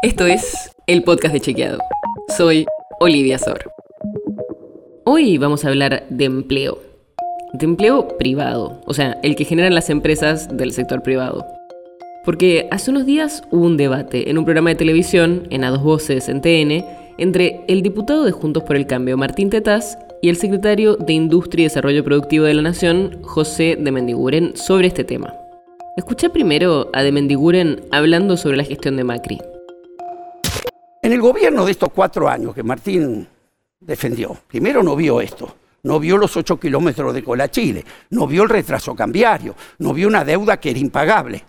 Esto es el podcast de Chequeado. Soy Olivia Sor. Hoy vamos a hablar de empleo. De empleo privado, o sea, el que generan las empresas del sector privado. Porque hace unos días hubo un debate en un programa de televisión, en A Dos Voces, en TN, entre el diputado de Juntos por el Cambio, Martín Tetaz, y el secretario de Industria y Desarrollo Productivo de la Nación, José de Mendiguren, sobre este tema. Escuché primero a de Mendiguren hablando sobre la gestión de Macri. En el gobierno de estos cuatro años que Martín defendió, primero no vio esto, no vio los ocho kilómetros de Cola Chile, no vio el retraso cambiario, no vio una deuda que era impagable.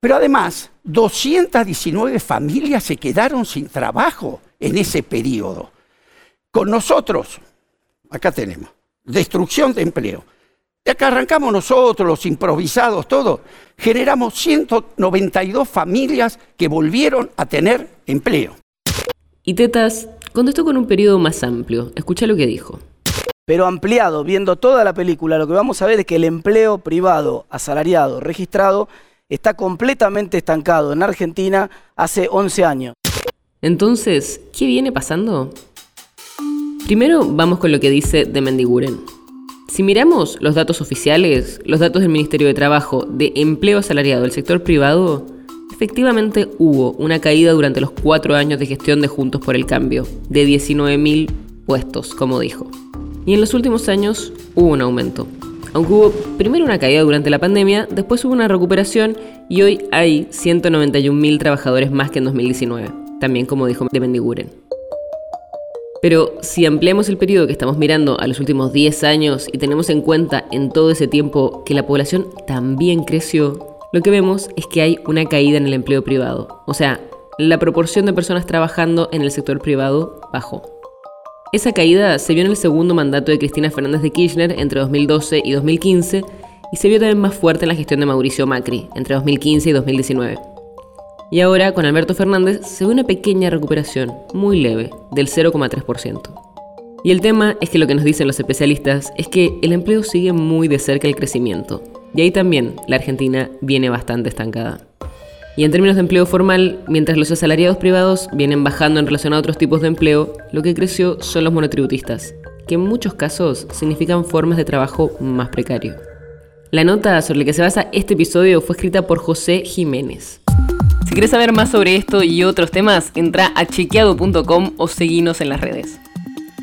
Pero además, 219 familias se quedaron sin trabajo en ese periodo. Con nosotros, acá tenemos, destrucción de empleo. De acá arrancamos nosotros, los improvisados, todo. Generamos 192 familias que volvieron a tener empleo. Y Tetas contestó con un periodo más amplio. Escucha lo que dijo. Pero ampliado, viendo toda la película, lo que vamos a ver es que el empleo privado, asalariado, registrado, está completamente estancado en Argentina hace 11 años. Entonces, ¿qué viene pasando? Primero vamos con lo que dice de Mendiguren. Si miramos los datos oficiales, los datos del Ministerio de Trabajo de empleo asalariado del sector privado, efectivamente hubo una caída durante los cuatro años de gestión de Juntos por el Cambio, de 19.000 puestos, como dijo. Y en los últimos años hubo un aumento. Aunque hubo primero una caída durante la pandemia, después hubo una recuperación y hoy hay 191.000 trabajadores más que en 2019, también como dijo de Mendiguren. Pero si ampliamos el periodo que estamos mirando a los últimos 10 años y tenemos en cuenta en todo ese tiempo que la población también creció, lo que vemos es que hay una caída en el empleo privado. O sea, la proporción de personas trabajando en el sector privado bajó. Esa caída se vio en el segundo mandato de Cristina Fernández de Kirchner entre 2012 y 2015 y se vio también más fuerte en la gestión de Mauricio Macri entre 2015 y 2019. Y ahora con Alberto Fernández se ve una pequeña recuperación, muy leve, del 0,3%. Y el tema es que lo que nos dicen los especialistas es que el empleo sigue muy de cerca el crecimiento. Y ahí también la Argentina viene bastante estancada. Y en términos de empleo formal, mientras los asalariados privados vienen bajando en relación a otros tipos de empleo, lo que creció son los monotributistas, que en muchos casos significan formas de trabajo más precario. La nota sobre la que se basa este episodio fue escrita por José Jiménez. Si quieres saber más sobre esto y otros temas, entra a chequeado.com o seguinos en las redes.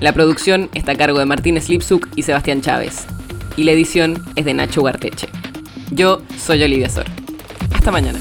La producción está a cargo de Martín Slipsuk y Sebastián Chávez. Y la edición es de Nacho Guarteche. Yo soy Olivia Sor. Hasta mañana.